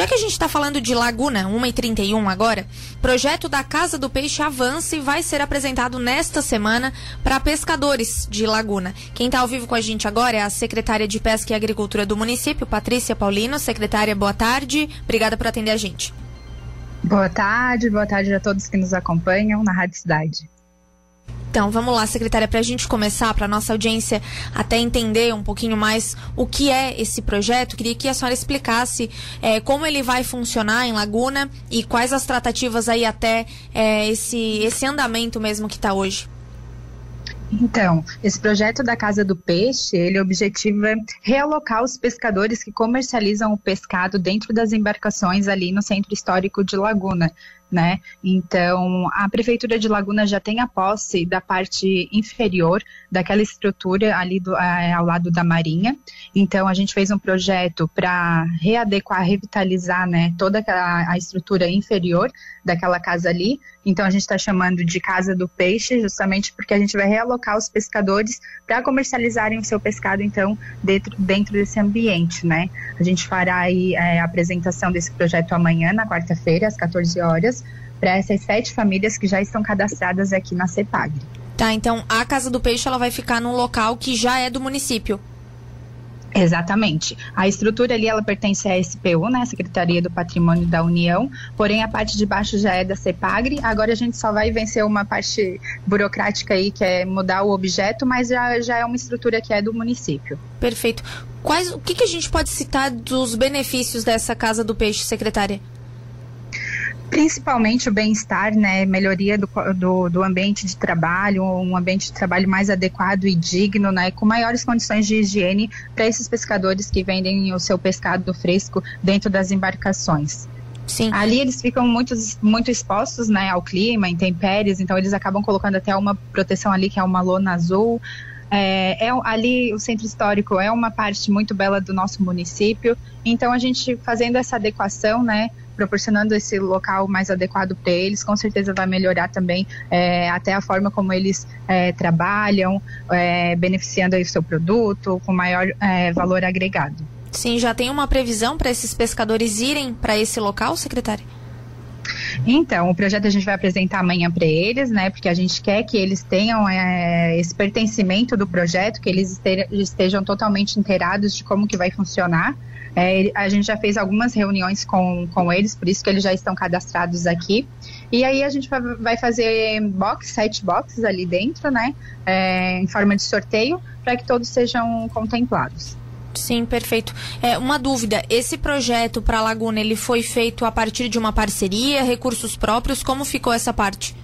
Já que a gente está falando de Laguna 1 e 31 agora, projeto da Casa do Peixe avança e vai ser apresentado nesta semana para pescadores de Laguna. Quem está ao vivo com a gente agora é a secretária de Pesca e Agricultura do município, Patrícia Paulino. Secretária, boa tarde. Obrigada por atender a gente. Boa tarde, boa tarde a todos que nos acompanham na Rádio Cidade. Então, vamos lá, secretária, para a gente começar, para a nossa audiência até entender um pouquinho mais o que é esse projeto, queria que a senhora explicasse é, como ele vai funcionar em Laguna e quais as tratativas aí até é, esse, esse andamento mesmo que está hoje. Então, esse projeto da Casa do Peixe, ele objetiva realocar os pescadores que comercializam o pescado dentro das embarcações ali no centro histórico de Laguna né? Então, a prefeitura de Laguna já tem a posse da parte inferior daquela estrutura ali do, é, ao lado da Marinha. Então, a gente fez um projeto para readequar, revitalizar, né, toda a, a estrutura inferior daquela casa ali. Então, a gente está chamando de Casa do Peixe, justamente porque a gente vai realocar os pescadores para comercializarem o seu pescado, então, dentro, dentro desse ambiente, né? A gente fará aí é, a apresentação desse projeto amanhã, na quarta-feira, às 14 horas para essas sete famílias que já estão cadastradas aqui na CEPAG. Tá, então a Casa do Peixe ela vai ficar num local que já é do município. Exatamente. A estrutura ali ela pertence à SPU, né, Secretaria do Patrimônio da União, porém a parte de baixo já é da CEPAGRE. Agora a gente só vai vencer uma parte burocrática aí que é mudar o objeto, mas já, já é uma estrutura que é do município. Perfeito. Quais, o que, que a gente pode citar dos benefícios dessa Casa do Peixe, secretária? Principalmente o bem-estar, né, melhoria do, do, do, ambiente de trabalho, um ambiente de trabalho mais adequado e digno, né, com maiores condições de higiene para esses pescadores que vendem o seu pescado fresco dentro das embarcações. Sim. Ali eles ficam muito, muito expostos né, ao clima, intempéries, então eles acabam colocando até uma proteção ali que é uma lona azul. É, é, ali o centro histórico é uma parte muito bela do nosso município, então a gente fazendo essa adequação, né, proporcionando esse local mais adequado para eles, com certeza vai melhorar também é, até a forma como eles é, trabalham, é, beneficiando o seu produto com maior é, valor agregado. Sim, já tem uma previsão para esses pescadores irem para esse local, secretária? Então, o projeto a gente vai apresentar amanhã para eles, né? Porque a gente quer que eles tenham é, esse pertencimento do projeto, que eles estejam totalmente inteirados de como que vai funcionar. É, a gente já fez algumas reuniões com, com eles, por isso que eles já estão cadastrados aqui. E aí a gente vai fazer box, sete boxes ali dentro, né? É, em forma de sorteio, para que todos sejam contemplados. Sim, perfeito. É, uma dúvida, esse projeto para a Laguna, ele foi feito a partir de uma parceria, recursos próprios, como ficou essa parte?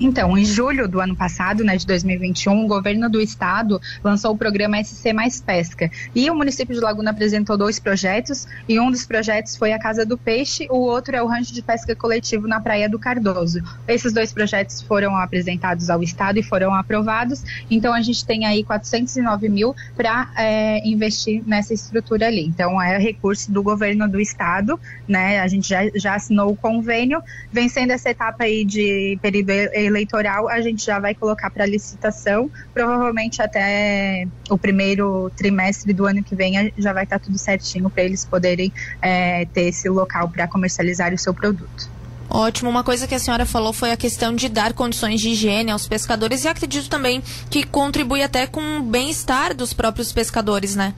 Então, em julho do ano passado, né, de 2021, o governo do estado lançou o programa SC Mais Pesca. E o município de Laguna apresentou dois projetos, e um dos projetos foi a Casa do Peixe, o outro é o rancho de pesca coletivo na Praia do Cardoso. Esses dois projetos foram apresentados ao estado e foram aprovados, então a gente tem aí 409 mil para é, investir nessa estrutura ali. Então, é recurso do governo do estado, né? A gente já, já assinou o convênio, vencendo essa etapa aí de período eleitoral, a gente já vai colocar para licitação. Provavelmente até o primeiro trimestre do ano que vem já vai estar tá tudo certinho para eles poderem é, ter esse local para comercializar o seu produto. Ótimo. Uma coisa que a senhora falou foi a questão de dar condições de higiene aos pescadores e acredito também que contribui até com o bem-estar dos próprios pescadores, né?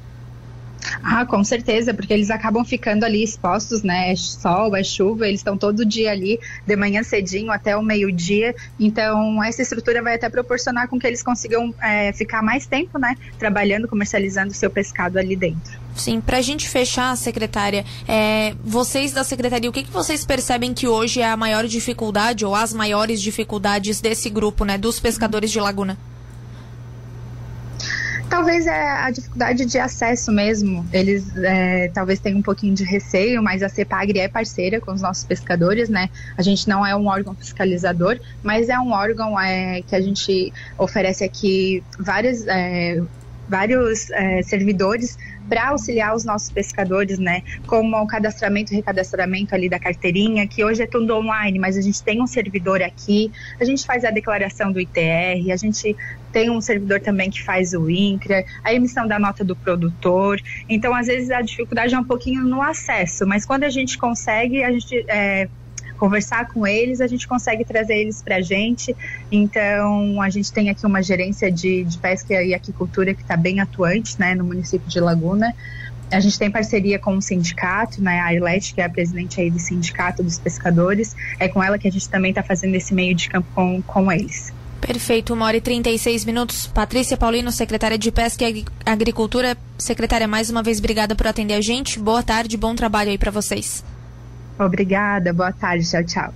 Ah, com certeza, porque eles acabam ficando ali expostos, né? É sol, é chuva, eles estão todo dia ali, de manhã cedinho até o meio-dia. Então, essa estrutura vai até proporcionar com que eles consigam é, ficar mais tempo, né? Trabalhando, comercializando o seu pescado ali dentro. Sim, para a gente fechar, secretária, é, vocês da secretaria, o que, que vocês percebem que hoje é a maior dificuldade ou as maiores dificuldades desse grupo, né? Dos pescadores de Laguna? Talvez é a dificuldade de acesso mesmo. Eles é, talvez tenham um pouquinho de receio, mas a CEPAGRE é parceira com os nossos pescadores, né? A gente não é um órgão fiscalizador, mas é um órgão é, que a gente oferece aqui várias, é, vários é, servidores para auxiliar os nossos pescadores, né? Como o cadastramento e recadastramento ali da carteirinha, que hoje é tudo online, mas a gente tem um servidor aqui, a gente faz a declaração do ITR, a gente tem um servidor também que faz o INCRA, a emissão da nota do produtor. Então, às vezes, a dificuldade é um pouquinho no acesso, mas quando a gente consegue, a gente é, conversar com eles, a gente consegue trazer eles para a gente. Então, a gente tem aqui uma gerência de, de pesca e aquicultura que está bem atuante né, no município de Laguna. A gente tem parceria com o sindicato, né, a Arlete, que é a presidente aí do sindicato dos pescadores. É com ela que a gente também está fazendo esse meio de campo com, com eles. Perfeito, uma hora e 36 minutos. Patrícia Paulino, secretária de Pesca e Agricultura. Secretária, mais uma vez, obrigada por atender a gente. Boa tarde, bom trabalho aí para vocês. Obrigada, boa tarde, tchau, tchau.